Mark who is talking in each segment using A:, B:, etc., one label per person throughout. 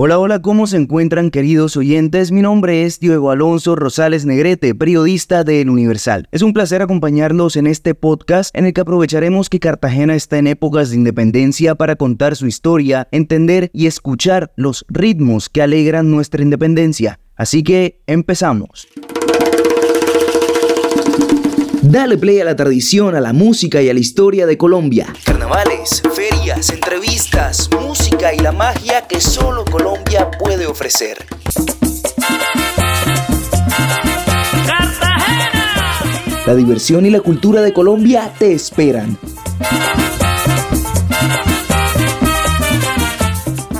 A: Hola, hola, ¿cómo se encuentran queridos oyentes? Mi nombre es Diego Alonso Rosales Negrete, periodista de El Universal. Es un placer acompañarlos en este podcast en el que aprovecharemos que Cartagena está en épocas de independencia para contar su historia, entender y escuchar los ritmos que alegran nuestra independencia. Así que empezamos. Dale play a la tradición, a la música y a la historia de Colombia. Carnavales, ferias, entrevistas, música y la magia que solo Colombia puede ofrecer. La diversión y la cultura de Colombia te esperan.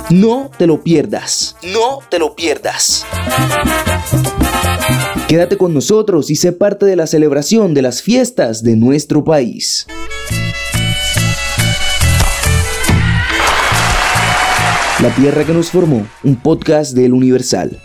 A: No te lo pierdas. No te lo pierdas. Quédate con nosotros y sé parte de la celebración de las fiestas de nuestro país. La Tierra que nos formó, un podcast del Universal.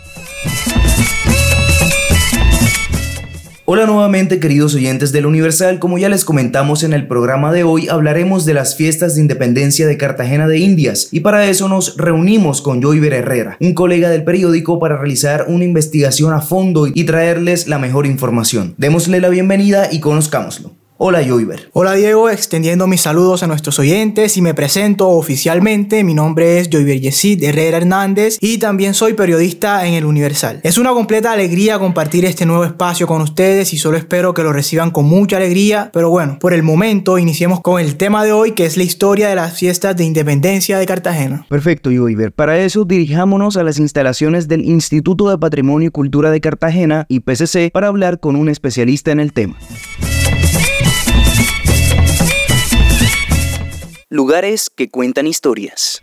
A: Hola nuevamente queridos oyentes del Universal, como ya les comentamos en el programa de hoy, hablaremos de las fiestas de independencia de Cartagena de Indias y para eso nos reunimos con Joyver Herrera, un colega del periódico para realizar una investigación a fondo y traerles la mejor información. Démosle la bienvenida y conozcámoslo. Hola Joyver.
B: Hola Diego, extendiendo mis saludos a nuestros oyentes y me presento oficialmente. Mi nombre es Joyver Yesid Herrera Hernández y también soy periodista en El Universal. Es una completa alegría compartir este nuevo espacio con ustedes y solo espero que lo reciban con mucha alegría. Pero bueno, por el momento iniciemos con el tema de hoy que es la historia de las fiestas de independencia de Cartagena.
A: Perfecto Joyver, para eso dirijámonos a las instalaciones del Instituto de Patrimonio y Cultura de Cartagena, IPCC, para hablar con un especialista en el tema. Lugares que cuentan historias.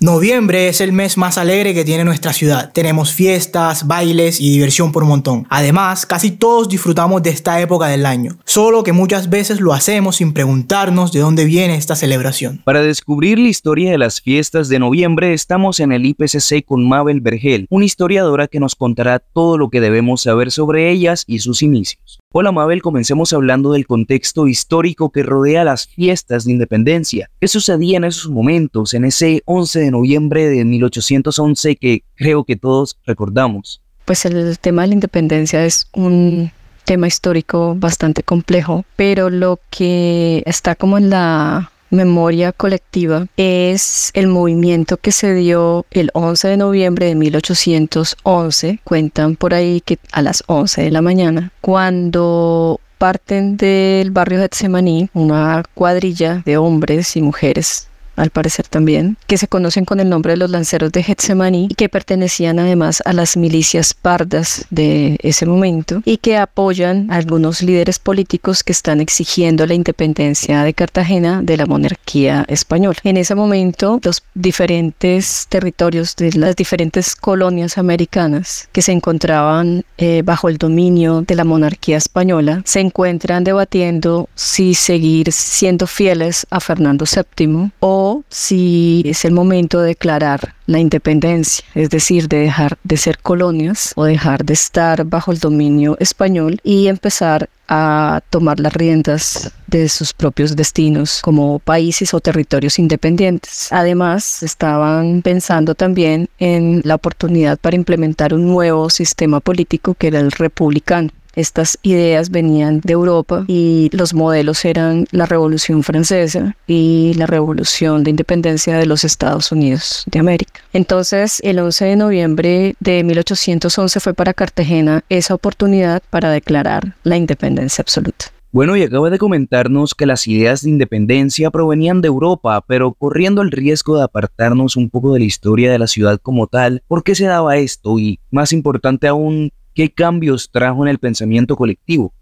B: Noviembre es el mes más alegre que tiene nuestra ciudad. Tenemos fiestas, bailes y diversión por montón. Además, casi todos disfrutamos de esta época del año, solo que muchas veces lo hacemos sin preguntarnos de dónde viene esta celebración.
A: Para descubrir la historia de las fiestas de noviembre, estamos en el IPCC con Mabel Vergel, una historiadora que nos contará todo lo que debemos saber sobre ellas y sus inicios. Hola Mabel, comencemos hablando del contexto histórico que rodea las fiestas de independencia. ¿Qué sucedía en esos momentos, en ese 11 de noviembre de 1811 que creo que todos recordamos?
C: Pues el tema de la independencia es un tema histórico bastante complejo, pero lo que está como en la memoria colectiva es el movimiento que se dio el 11 de noviembre de 1811. Cuentan por ahí que a las 11 de la mañana, cuando parten del barrio Getsemaní una cuadrilla de hombres y mujeres al parecer también, que se conocen con el nombre de los lanceros de Getsemaní y que pertenecían además a las milicias pardas de ese momento y que apoyan a algunos líderes políticos que están exigiendo la independencia de Cartagena de la monarquía española. En ese momento, los diferentes territorios de las diferentes colonias americanas que se encontraban eh, bajo el dominio de la monarquía española se encuentran debatiendo si seguir siendo fieles a Fernando VII o si es el momento de declarar la independencia, es decir, de dejar de ser colonias o dejar de estar bajo el dominio español y empezar a tomar las riendas de sus propios destinos como países o territorios independientes. Además, estaban pensando también en la oportunidad para implementar un nuevo sistema político que era el republicano. Estas ideas venían de Europa y los modelos eran la Revolución Francesa y la Revolución de Independencia de los Estados Unidos de América. Entonces, el 11 de noviembre de 1811 fue para Cartagena esa oportunidad para declarar la independencia absoluta.
A: Bueno, y acaba de comentarnos que las ideas de independencia provenían de Europa, pero corriendo el riesgo de apartarnos un poco de la historia de la ciudad como tal, ¿por qué se daba esto? Y más importante aún, ¿Qué cambios trajo en el pensamiento colectivo?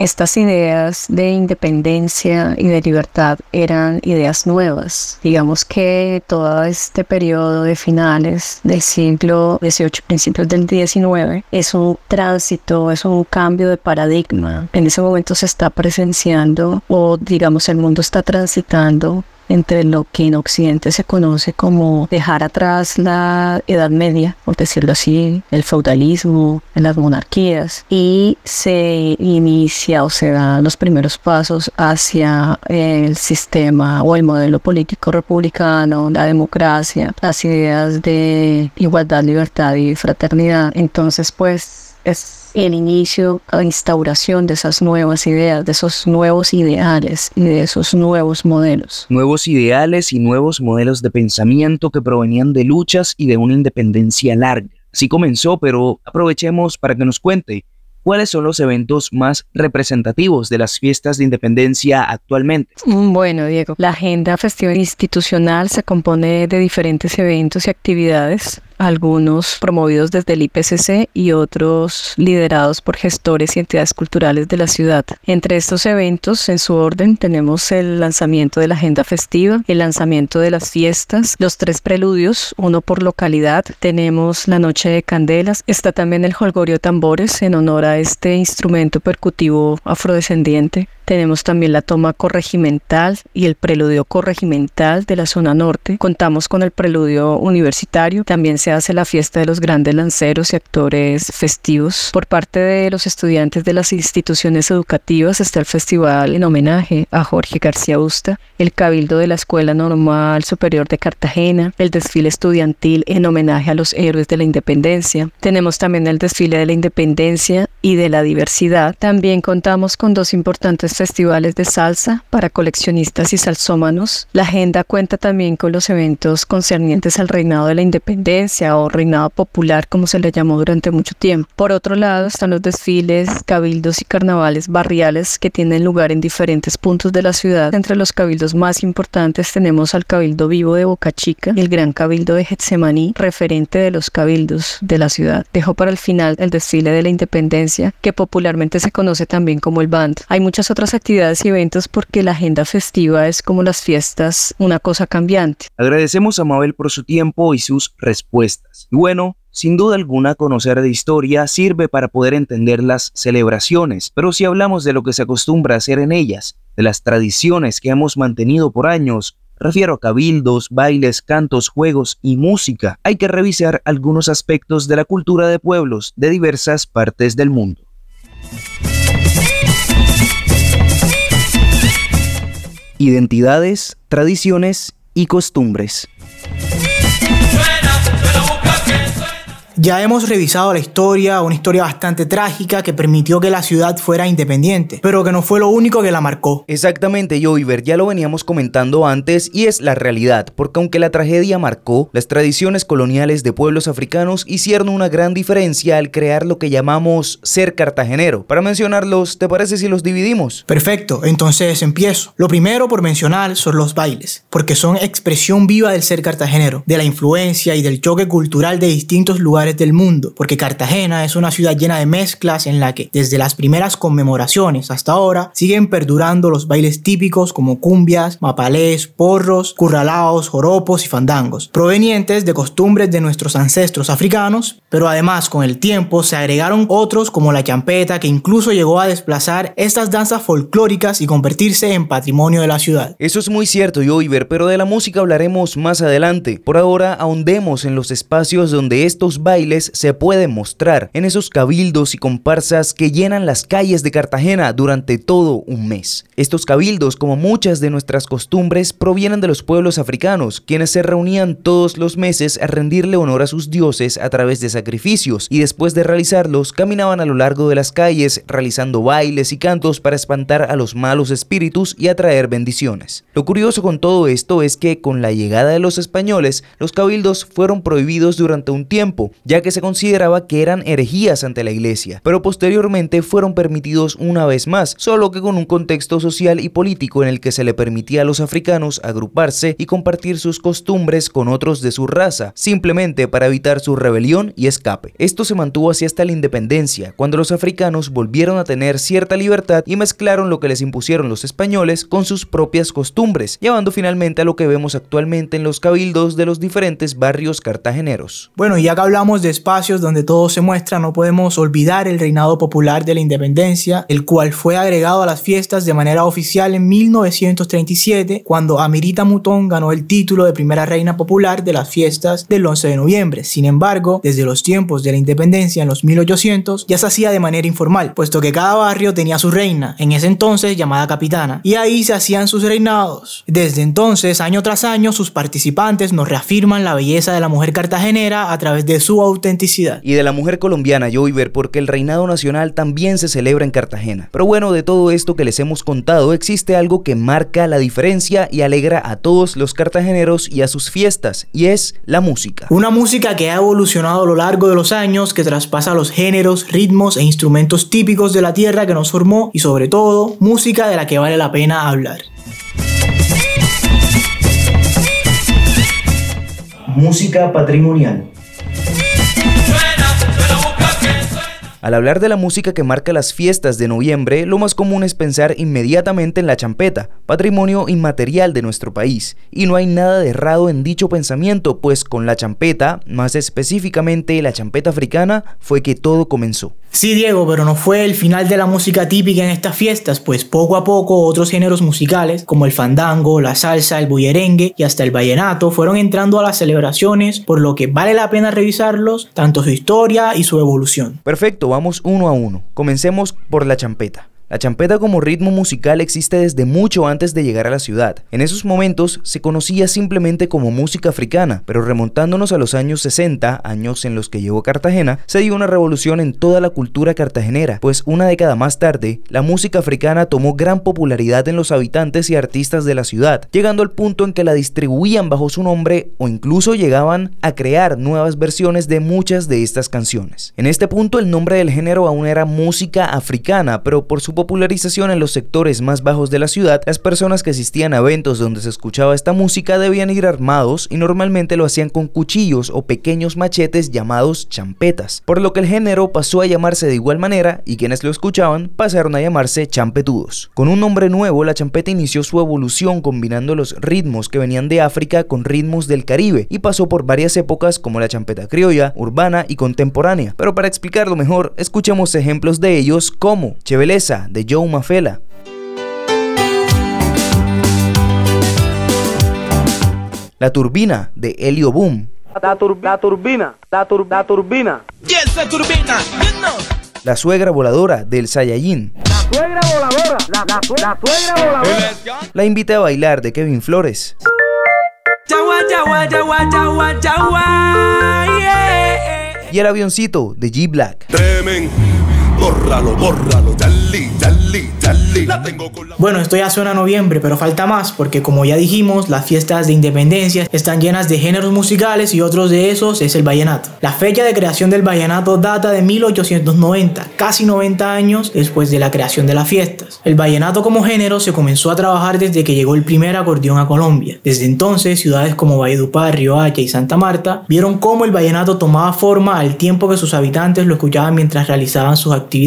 C: Estas ideas de independencia y de libertad eran ideas nuevas. Digamos que todo este periodo de finales del siglo XVIII, principios del XIX, es un tránsito, es un cambio de paradigma. En ese momento se está presenciando o digamos el mundo está transitando entre lo que en Occidente se conoce como dejar atrás la Edad Media, por decirlo así, el feudalismo, las monarquías, y se inicia o se dan los primeros pasos hacia el sistema o el modelo político republicano, la democracia, las ideas de igualdad, libertad y fraternidad. Entonces, pues es el inicio, la instauración de esas nuevas ideas, de esos nuevos ideales y de esos nuevos modelos.
A: Nuevos ideales y nuevos modelos de pensamiento que provenían de luchas y de una independencia larga. Así comenzó, pero aprovechemos para que nos cuente ¿Cuáles son los eventos más representativos de las fiestas de independencia actualmente?
C: Bueno, Diego, la agenda festiva institucional se compone de diferentes eventos y actividades algunos promovidos desde el IPCC y otros liderados por gestores y entidades culturales de la ciudad. Entre estos eventos, en su orden, tenemos el lanzamiento de la agenda festiva, el lanzamiento de las fiestas, los tres preludios, uno por localidad, tenemos la noche de candelas, está también el holgorio tambores en honor a este instrumento percutivo afrodescendiente. Tenemos también la toma corregimental y el preludio corregimental de la zona norte. Contamos con el preludio universitario. También se hace la fiesta de los grandes lanceros y actores festivos. Por parte de los estudiantes de las instituciones educativas está el festival en homenaje a Jorge García Usta, el cabildo de la Escuela Normal Superior de Cartagena, el desfile estudiantil en homenaje a los héroes de la independencia. Tenemos también el desfile de la independencia y de la diversidad. También contamos con dos importantes festivales de salsa para coleccionistas y salsómanos. La agenda cuenta también con los eventos concernientes al reinado de la independencia o reinado popular como se le llamó durante mucho tiempo. Por otro lado están los desfiles, cabildos y carnavales barriales que tienen lugar en diferentes puntos de la ciudad. Entre los cabildos más importantes tenemos al Cabildo Vivo de Boca Chica y el Gran Cabildo de Getsemaní, referente de los cabildos de la ciudad. Dejo para el final el desfile de la independencia, que popularmente se conoce también como el Band. Hay muchas otras actividades y eventos porque la agenda festiva es como las fiestas, una cosa cambiante.
A: Agradecemos a Mabel por su tiempo y sus respuestas. Y bueno, sin duda alguna, conocer de historia sirve para poder entender las celebraciones, pero si hablamos de lo que se acostumbra a hacer en ellas, de las tradiciones que hemos mantenido por años, refiero a cabildos, bailes, cantos, juegos y música, hay que revisar algunos aspectos de la cultura de pueblos de diversas partes del mundo. Identidades, tradiciones y costumbres.
B: Ya hemos revisado la historia, una historia bastante trágica que permitió que la ciudad fuera independiente, pero que no fue lo único que la marcó.
A: Exactamente, Joyver, ya lo veníamos comentando antes y es la realidad, porque aunque la tragedia marcó, las tradiciones coloniales de pueblos africanos hicieron una gran diferencia al crear lo que llamamos ser cartagenero. Para mencionarlos, ¿te parece si los dividimos?
B: Perfecto, entonces empiezo. Lo primero por mencionar son los bailes, porque son expresión viva del ser cartagenero, de la influencia y del choque cultural de distintos lugares del mundo, porque Cartagena es una ciudad llena de mezclas en la que desde las primeras conmemoraciones hasta ahora siguen perdurando los bailes típicos como cumbias, mapalés, porros, curralaos, joropos y fandangos, provenientes de costumbres de nuestros ancestros africanos, pero además con el tiempo se agregaron otros como la champeta que incluso llegó a desplazar estas danzas folclóricas y convertirse en patrimonio de la ciudad.
A: Eso es muy cierto, Joiver, pero de la música hablaremos más adelante. Por ahora ahondemos en los espacios donde estos bailes se pueden mostrar en esos cabildos y comparsas que llenan las calles de Cartagena durante todo un mes. Estos cabildos, como muchas de nuestras costumbres, provienen de los pueblos africanos, quienes se reunían todos los meses a rendirle honor a sus dioses a través de sacrificios y después de realizarlos caminaban a lo largo de las calles realizando bailes y cantos para espantar a los malos espíritus y atraer bendiciones. Lo curioso con todo esto es que con la llegada de los españoles, los cabildos fueron prohibidos durante un tiempo, ya que se consideraba que eran herejías ante la iglesia, pero posteriormente fueron permitidos una vez más, solo que con un contexto social y político en el que se le permitía a los africanos agruparse y compartir sus costumbres con otros de su raza, simplemente para evitar su rebelión y escape. Esto se mantuvo así hasta la independencia, cuando los africanos volvieron a tener cierta libertad y mezclaron lo que les impusieron los españoles con sus propias costumbres, llevando finalmente a lo que vemos actualmente en los cabildos de los diferentes barrios cartageneros.
B: Bueno, ya que hablamos de espacios donde todo se muestra, no podemos olvidar el reinado popular de la independencia, el cual fue agregado a las fiestas de manera oficial en 1937, cuando Amirita Mutón ganó el título de primera reina popular de las fiestas del 11 de noviembre. Sin embargo, desde los tiempos de la independencia en los 1800 ya se hacía de manera informal, puesto que cada barrio tenía su reina, en ese entonces llamada capitana, y ahí se hacían sus reinados. Desde entonces, año tras año, sus participantes nos reafirman la belleza de la mujer cartagenera a través de su autenticidad.
A: Y de la mujer colombiana, Joyver, porque el reinado nacional también se celebra en Cartagena. Pero bueno, de todo esto que les hemos contado, existe algo que marca la diferencia y alegra a todos los cartageneros y a sus fiestas, y es la música.
B: Una música que ha evolucionado a lo largo de los años, que traspasa los géneros, ritmos e instrumentos típicos de la tierra que nos formó y sobre todo, música de la que vale la pena hablar.
A: Música patrimonial. Al hablar de la música que marca las fiestas de noviembre, lo más común es pensar inmediatamente en la champeta, patrimonio inmaterial de nuestro país, y no hay nada de errado en dicho pensamiento, pues con la champeta, más específicamente la champeta africana, fue que todo comenzó.
B: Sí, Diego, pero no fue el final de la música típica en estas fiestas, pues poco a poco otros géneros musicales, como el fandango, la salsa, el bullerengue y hasta el vallenato, fueron entrando a las celebraciones, por lo que vale la pena revisarlos, tanto su historia y su evolución.
A: Perfecto, vamos uno a uno. Comencemos por la champeta. La champeta como ritmo musical existe desde mucho antes de llegar a la ciudad. En esos momentos se conocía simplemente como música africana, pero remontándonos a los años 60, años en los que llegó Cartagena, se dio una revolución en toda la cultura cartagenera, pues una década más tarde, la música africana tomó gran popularidad en los habitantes y artistas de la ciudad, llegando al punto en que la distribuían bajo su nombre o incluso llegaban a crear nuevas versiones de muchas de estas canciones. En este punto el nombre del género aún era música africana, pero por su popularización en los sectores más bajos de la ciudad, las personas que asistían a eventos donde se escuchaba esta música debían ir armados y normalmente lo hacían con cuchillos o pequeños machetes llamados champetas, por lo que el género pasó a llamarse de igual manera y quienes lo escuchaban pasaron a llamarse champetudos. Con un nombre nuevo, la champeta inició su evolución combinando los ritmos que venían de África con ritmos del Caribe y pasó por varias épocas como la champeta criolla, urbana y contemporánea. Pero para explicarlo mejor, escuchemos ejemplos de ellos como Cheveleza, de Joe Mafela. La turbina de Helio Boom.
D: La, tur la turbina, la, tur la turbina.
E: Yes, la turbina.
A: La suegra voladora del Saiyajin.
D: La suegra voladora, la, la, la suegra voladora.
A: La invité a bailar de Kevin Flores.
E: Yawa, yawa, yawa, yawa, yawa, yeah.
A: Y el avioncito de G Black.
F: Tremen, bórralo, bórralo, dale, dale, dale. La tengo con la...
B: Bueno, esto ya suena a noviembre, pero falta más, porque como ya dijimos, las fiestas de independencia están llenas de géneros musicales y otros de esos es el vallenato. La fecha de creación del vallenato data de 1890, casi 90 años después de la creación de las fiestas. El vallenato como género se comenzó a trabajar desde que llegó el primer acordeón a Colombia. Desde entonces, ciudades como Valledupar, Riohacha y Santa Marta vieron cómo el vallenato tomaba forma al tiempo que sus habitantes lo escuchaban mientras realizaban sus actividades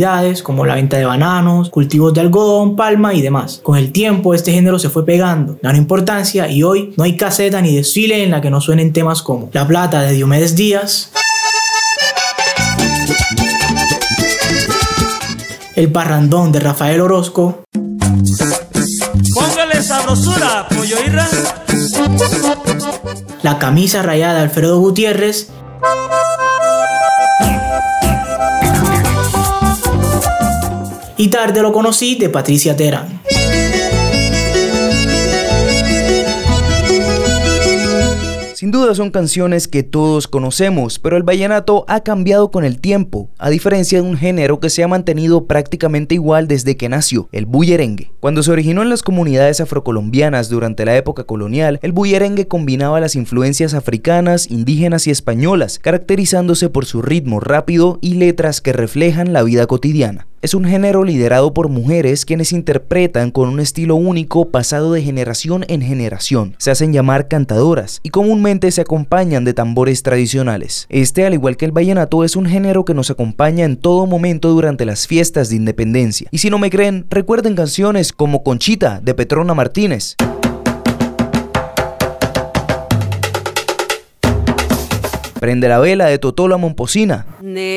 B: como la venta de bananos, cultivos de algodón, palma y demás. Con el tiempo este género se fue pegando, ganó importancia y hoy no hay caseta ni desfile en la que no suenen temas como La Plata de Diomedes Díaz, El Parrandón de Rafael Orozco,
E: Póngale sabrosura, pollo irra.
B: La Camisa Rayada de Alfredo Gutiérrez y Tarde lo conocí de Patricia Terán.
A: Sin duda son canciones que todos conocemos, pero el vallenato ha cambiado con el tiempo, a diferencia de un género que se ha mantenido prácticamente igual desde que nació, el bullerengue. Cuando se originó en las comunidades afrocolombianas durante la época colonial, el bullerengue combinaba las influencias africanas, indígenas y españolas, caracterizándose por su ritmo rápido y letras que reflejan la vida cotidiana. Es un género liderado por mujeres quienes interpretan con un estilo único pasado de generación en generación. Se hacen llamar cantadoras y comúnmente se acompañan de tambores tradicionales. Este, al igual que el vallenato, es un género que nos acompaña en todo momento durante las fiestas de independencia. Y si no me creen, recuerden canciones como Conchita de Petrona Martínez. Prende la vela de Totola Momposina.
G: Negrita,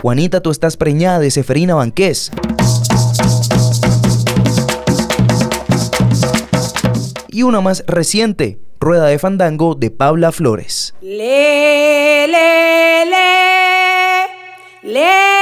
A: Juanita, tú estás preñada de Seferina Banqués. Y una más reciente, Rueda de Fandango de Paula Flores.
G: Le, le, le, le.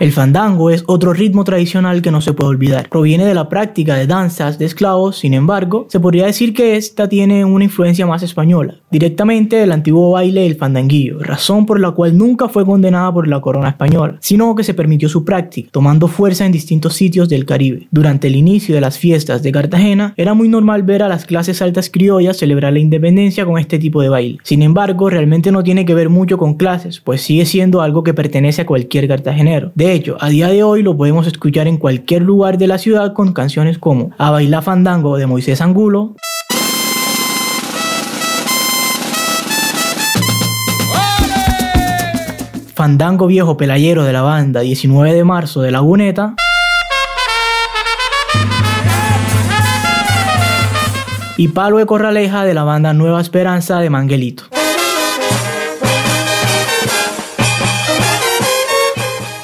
B: El fandango es otro ritmo tradicional que no se puede olvidar. Proviene de la práctica de danzas de esclavos, sin embargo, se podría decir que esta tiene una influencia más española, directamente del antiguo baile del fandanguillo, razón por la cual nunca fue condenada por la corona española, sino que se permitió su práctica, tomando fuerza en distintos sitios del Caribe. Durante el inicio de las fiestas de Cartagena, era muy normal ver a las clases altas criollas celebrar la independencia con este tipo de baile. Sin embargo, realmente no tiene que ver mucho con clases, pues sigue siendo algo que pertenece a cualquier cartagenero. Hecho, a día de hoy lo podemos escuchar en cualquier lugar de la ciudad con canciones como A Bailar Fandango de Moisés Angulo, Fandango Viejo Pelayero de la banda 19 de marzo de Laguneta, y Palo de Corraleja de la banda Nueva Esperanza de Manguelito.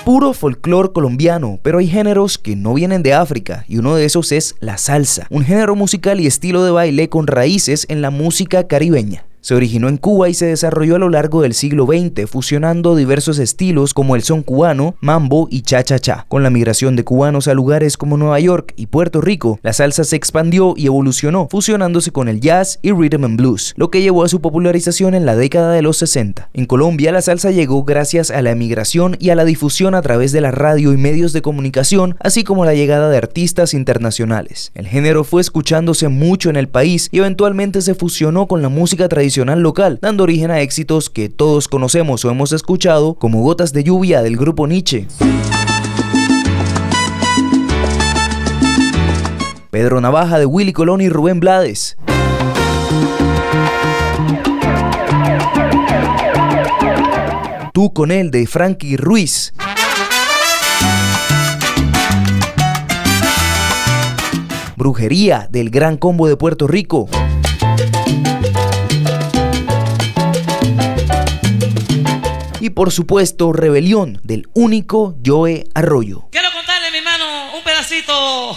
A: Puro folclore colombiano, pero hay géneros que no vienen de África y uno de esos es la salsa, un género musical y estilo de baile con raíces en la música caribeña. Se originó en Cuba y se desarrolló a lo largo del siglo XX, fusionando diversos estilos como el son cubano, mambo y cha-cha-cha. Con la migración de cubanos a lugares como Nueva York y Puerto Rico, la salsa se expandió y evolucionó, fusionándose con el jazz y rhythm and blues, lo que llevó a su popularización en la década de los 60. En Colombia, la salsa llegó gracias a la emigración y a la difusión a través de la radio y medios de comunicación, así como la llegada de artistas internacionales. El género fue escuchándose mucho en el país y eventualmente se fusionó con la música tradicional local, dando origen a éxitos que todos conocemos o hemos escuchado, como Gotas de Lluvia del grupo Nietzsche. Pedro Navaja de Willy Colón y Rubén Blades. Tú con él de Frankie Ruiz. Brujería del Gran Combo de Puerto Rico. Y por supuesto Rebelión del único Joe Arroyo.
E: Quiero contarle, mi hermano, un pedacito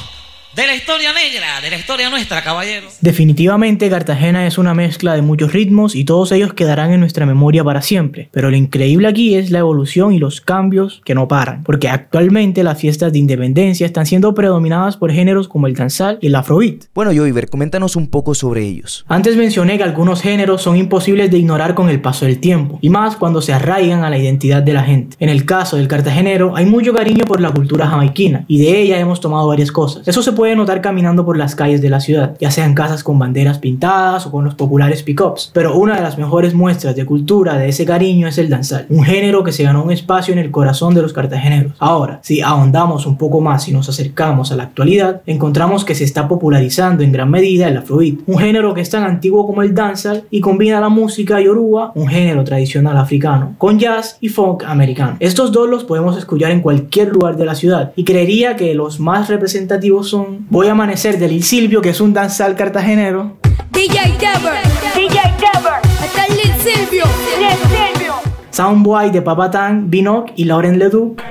E: de la historia negra, de la historia nuestra, caballeros.
B: Definitivamente Cartagena es una mezcla de muchos ritmos y todos ellos quedarán en nuestra memoria para siempre. Pero lo increíble aquí es la evolución y los cambios que no paran, porque actualmente las fiestas de independencia están siendo predominadas por géneros como el danzal y el afrobeat.
A: Bueno, Joiver, coméntanos un poco sobre ellos.
B: Antes mencioné que algunos géneros son imposibles de ignorar con el paso del tiempo, y más cuando se arraigan a la identidad de la gente. En el caso del cartagenero, hay mucho cariño por la cultura jamaiquina, y de ella hemos tomado varias cosas. Eso se puede notar caminando por las calles de la ciudad, ya sean casas con banderas pintadas o con los populares pickups. Pero una de las mejores muestras de cultura de ese cariño es el danzal, un género que se ganó un espacio en el corazón de los cartageneros. Ahora, si ahondamos un poco más y nos acercamos a la actualidad, encontramos que se está popularizando en gran medida el afrobeat, un género que es tan antiguo como el danzal y combina la música yoruba, un género tradicional africano, con jazz y funk americano. Estos dos los podemos escuchar en cualquier lugar de la ciudad y creería que los más representativos son Voy a amanecer de Lil Silvio, que es un danzal cartagenero.
G: DJ Dever, DJ Dever, hasta Lil Silvio, Lil Silvio.
B: Soundboy de Papatán, Binoc y Lauren Leduc.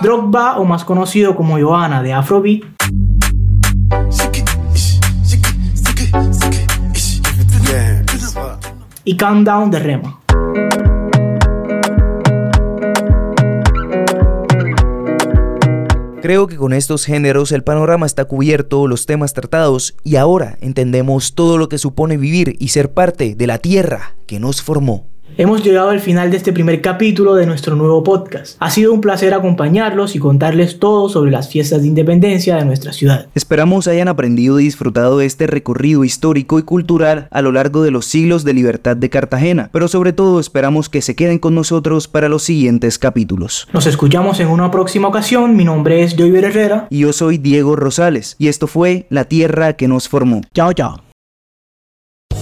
B: Drogba, o más conocido como Johanna de Afrobeat. Y Countdown de Rema.
A: Creo que con estos géneros el panorama está cubierto, los temas tratados y ahora entendemos todo lo que supone vivir y ser parte de la tierra que nos formó.
B: Hemos llegado al final de este primer capítulo de nuestro nuevo podcast. Ha sido un placer acompañarlos y contarles todo sobre las fiestas de independencia de nuestra ciudad.
A: Esperamos hayan aprendido y disfrutado de este recorrido histórico y cultural a lo largo de los siglos de libertad de Cartagena, pero sobre todo esperamos que se queden con nosotros para los siguientes capítulos.
B: Nos escuchamos en una próxima ocasión. Mi nombre es Joyver Herrera.
A: Y yo soy Diego Rosales. Y esto fue La Tierra que nos formó.
B: Chao, chao.